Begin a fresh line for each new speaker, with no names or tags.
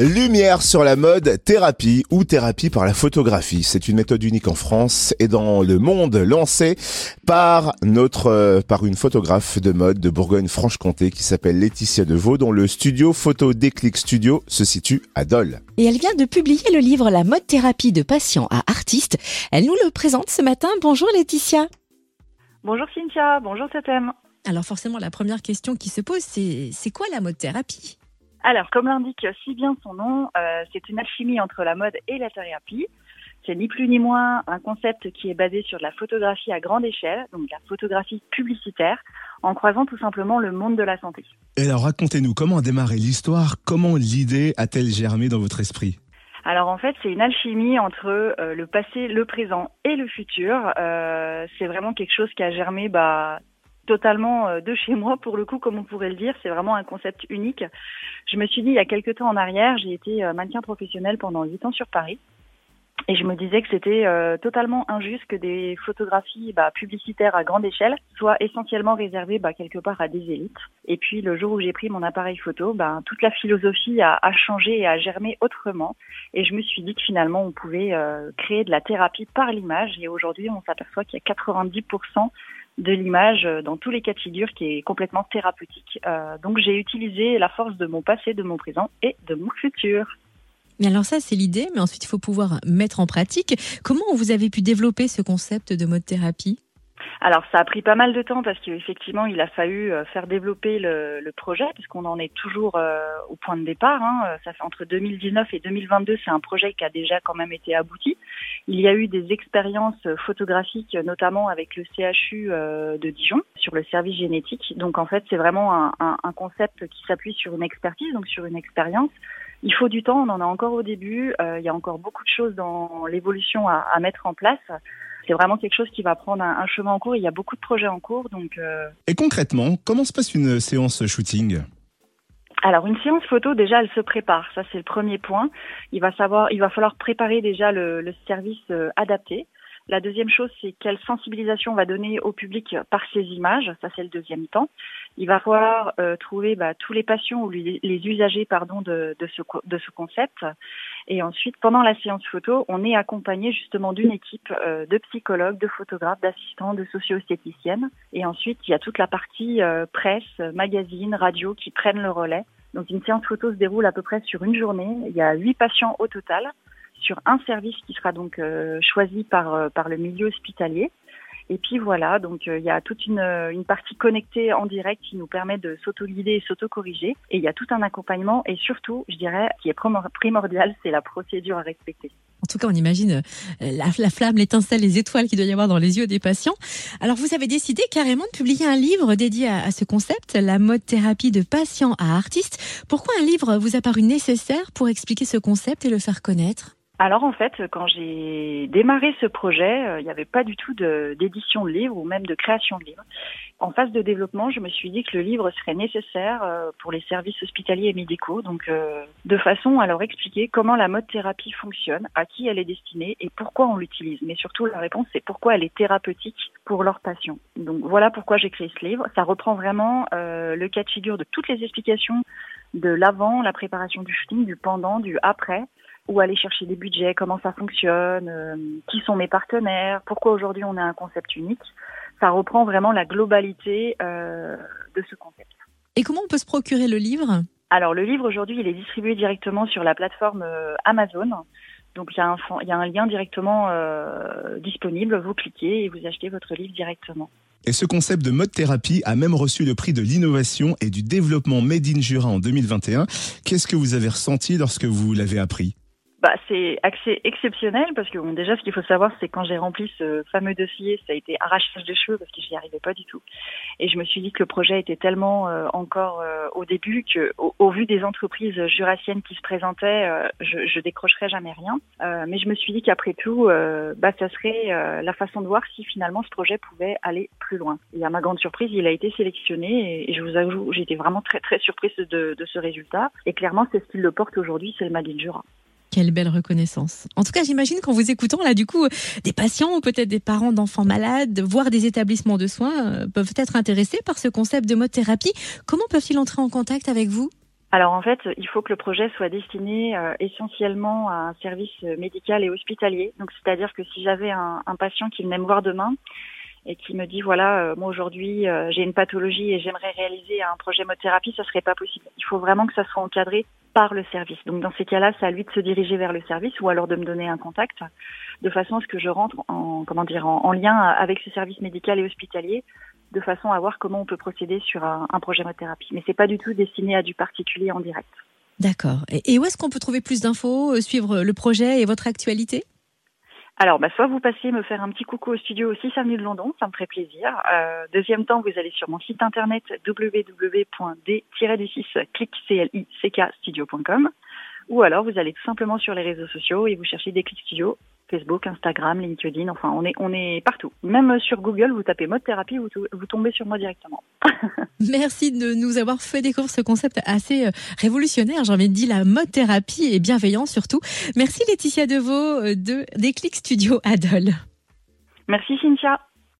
Lumière sur la mode, thérapie ou thérapie par la photographie. C'est une méthode unique en France et dans le monde lancée par notre, euh, par une photographe de mode de Bourgogne-Franche-Comté qui s'appelle Laetitia Deveau dont le studio Photo Déclic Studio se situe à Dole.
Et elle vient de publier le livre La mode thérapie de patients à artistes. Elle nous le présente ce matin. Bonjour Laetitia.
Bonjour Cynthia, bonjour Totem.
Alors forcément, la première question qui se pose, c'est c'est quoi la mode thérapie?
Alors, comme l'indique si bien son nom, euh, c'est une alchimie entre la mode et la thérapie. C'est ni plus ni moins un concept qui est basé sur de la photographie à grande échelle, donc la photographie publicitaire, en croisant tout simplement le monde de la santé.
Et alors racontez-nous comment a démarré l'histoire, comment l'idée a-t-elle germé dans votre esprit?
Alors en fait, c'est une alchimie entre euh, le passé, le présent et le futur. Euh, c'est vraiment quelque chose qui a germé bah, totalement euh, de chez moi pour le coup, comme on pourrait le dire. C'est vraiment un concept unique. Je me suis dit il y a quelques temps en arrière, j'ai été euh, mannequin professionnel pendant huit ans sur Paris. Et je me disais que c'était euh, totalement injuste que des photographies bah, publicitaires à grande échelle soient essentiellement réservées bah, quelque part à des élites. Et puis le jour où j'ai pris mon appareil photo, bah, toute la philosophie a, a, changé et a germé autrement. Et je me suis dit que finalement on pouvait créer de la thérapie par l'image. Et aujourd'hui on s'aperçoit qu'il y a 90% de l'image euh, dans tous les cas de figure qui est complètement thérapeutique. Euh, donc j'ai utilisé la force de mon passé, de mon présent et de mon futur.
Mais alors ça, c'est l'idée, mais ensuite il faut pouvoir mettre en pratique. Comment vous avez pu développer ce concept de mode thérapie?
Alors ça a pris pas mal de temps parce qu'effectivement il a fallu euh, faire développer le, le projet puisqu'on en est toujours euh, au point de départ. Hein. Ça fait entre 2019 et 2022, c'est un projet qui a déjà quand même été abouti. Il y a eu des expériences photographiques, notamment avec le CHU euh, de Dijon sur le service génétique. Donc en fait c'est vraiment un, un, un concept qui s'appuie sur une expertise, donc sur une expérience. Il faut du temps, on en a encore au début. il y a encore beaucoup de choses dans l'évolution à, à mettre en place c'est vraiment quelque chose qui va prendre un, chemin en cours. Il y a beaucoup de projets en cours, donc. Euh,
Et concrètement, comment se passe une séance shooting?
Alors une séance photo déjà elle se prépare, ça c'est le premier point. Il va savoir, il va falloir préparer déjà le, service euh, adapté. La deuxième chose, c'est quelle sensibilisation on va donner au public par ces images. Ça, c'est le deuxième temps. Il va falloir euh, trouver bah, tous les patients ou les, usagers pardon, de, ce concept. Et ensuite, pendant la séance photo, on est accompagné justement d'une équipe euh, de psychologues, de photographes, d'assistants, de socio-esthéticiennes. Et ensuite, il y a toute la partie euh, presse, magazine, radio qui prennent le relais. Donc une séance photo se déroule à peu près sur une journée. Il y a huit patients au total sur un service qui sera donc euh, choisi par, euh, par le milieu hospitalier. Et puis voilà, donc euh, il y a toute une, une, partie connectée en direct qui nous permet de s'auto-guider et s'auto-corriger. Et il y a tout un accompagnement et surtout, je dirais, qui est primordial, c'est la procédure à respecter.
En tout cas, on imagine la, la flamme, l'étincelle, les étoiles qu'il doit y avoir dans les yeux des patients. Alors, vous avez décidé carrément de publier un livre dédié à, à ce concept, la mode thérapie de patients à artistes. Pourquoi un livre vous a paru nécessaire pour expliquer ce concept et le faire connaître?
Alors en fait, quand j'ai démarré ce projet, euh, il n'y avait pas du tout d'édition de, livre ou même de création de livre. En phase de développement, je me suis dit que le livre serait nécessaire euh, pour les services hospitaliers et médicaux, donc euh, de façon à leur expliquer comment la mode thérapie fonctionne, à qui elle est destinée et pourquoi on l'utilise. Mais surtout, la réponse, c'est pourquoi elle est thérapeutique pour leurs patients. Donc voilà pourquoi j'ai créé ce livre. Ça reprend vraiment le cas de figure de toutes les explications de l'avant, la préparation du shooting, du pendant, du après où aller chercher des budgets, comment ça fonctionne, euh, qui sont mes partenaires, pourquoi aujourd'hui on a un concept unique. Ça reprend vraiment la globalité euh, de ce concept.
Et comment on peut se procurer le livre?
Alors le livre aujourd'hui, il est distribué directement sur la plateforme euh, Amazon. Donc il y, a un, il y a un lien directement euh, disponible, vous cliquez et vous achetez votre livre directement.
Et ce concept de mode thérapie a même reçu le prix de l'innovation et du développement Made in Jura en 2021. Qu'est-ce que vous avez ressenti lorsque vous l'avez appris?
Bah, c'est assez exceptionnel parce que bon, déjà, ce qu'il faut savoir, c'est quand j'ai rempli ce fameux dossier, ça a été arrachage de cheveux parce que j'y arrivais pas du tout. Et je me suis dit que le projet était tellement euh, encore euh, au début que, au, vu des entreprises jurassiennes qui se présentaient, euh, je, je décrocherais jamais rien. mais je me suis dit qu'après tout, bah, ça serait la façon de voir si finalement ce projet pouvait aller plus loin. Et à ma grande surprise, il a été sélectionné et, je vous avoue, j'étais vraiment très très surprise de, de ce résultat. Et clairement, c'est ce qui le porte aujourd'hui, c'est le Made in Jura.
Quelle belle reconnaissance. En tout cas, j'imagine qu'en vous écoutant, là, du coup, des patients ou peut-être des parents d'enfants malades, voire des établissements de soins, euh, peuvent être intéressés par ce concept de mode thérapie. Comment peuvent-ils entrer en contact avec vous?
Alors en fait, il faut que le projet soit destiné euh, essentiellement à un service médical et hospitalier. Donc c'est-à-dire que si j'avais un, un, patient qui venait me voir demain et qui me dit voilà, euh, moi aujourd'hui euh, j'ai une pathologie et j'aimerais réaliser un projet motothérapie, ça serait pas possible. Il faut vraiment que ça soit encadré par le service. Donc dans ces cas-là, c'est à lui de se diriger vers le service ou alors de me donner un contact de façon à ce que je rentre en comment dire en, en lien avec ce service médical et hospitalier de façon à voir comment on peut procéder sur un, un projet motothérapie. Mais c'est pas du tout destiné à du particulier en direct.
D'accord. Et où est-ce qu'on peut trouver plus d'infos, euh, suivre le projet et votre actualité?
Alors, bah, soit vous passez me faire un petit coucou au studio aussi 6 avenue de London, ça me ferait plaisir. Euh, deuxième temps, vous allez sur mon site internet www.d-6clickstudio.com ou alors vous allez tout simplement sur les réseaux sociaux et vous cherchez des Click Studio Facebook, Instagram, LinkedIn, enfin on est on est partout. Même sur Google, vous tapez mode thérapie, vous, vous tombez sur moi directement.
Merci de nous avoir fait découvrir ce concept assez euh, révolutionnaire, j'ai envie de dire la mode thérapie et bienveillant surtout. Merci Laetitia Deveau euh, de Déclic Studio Adol.
Merci Cynthia.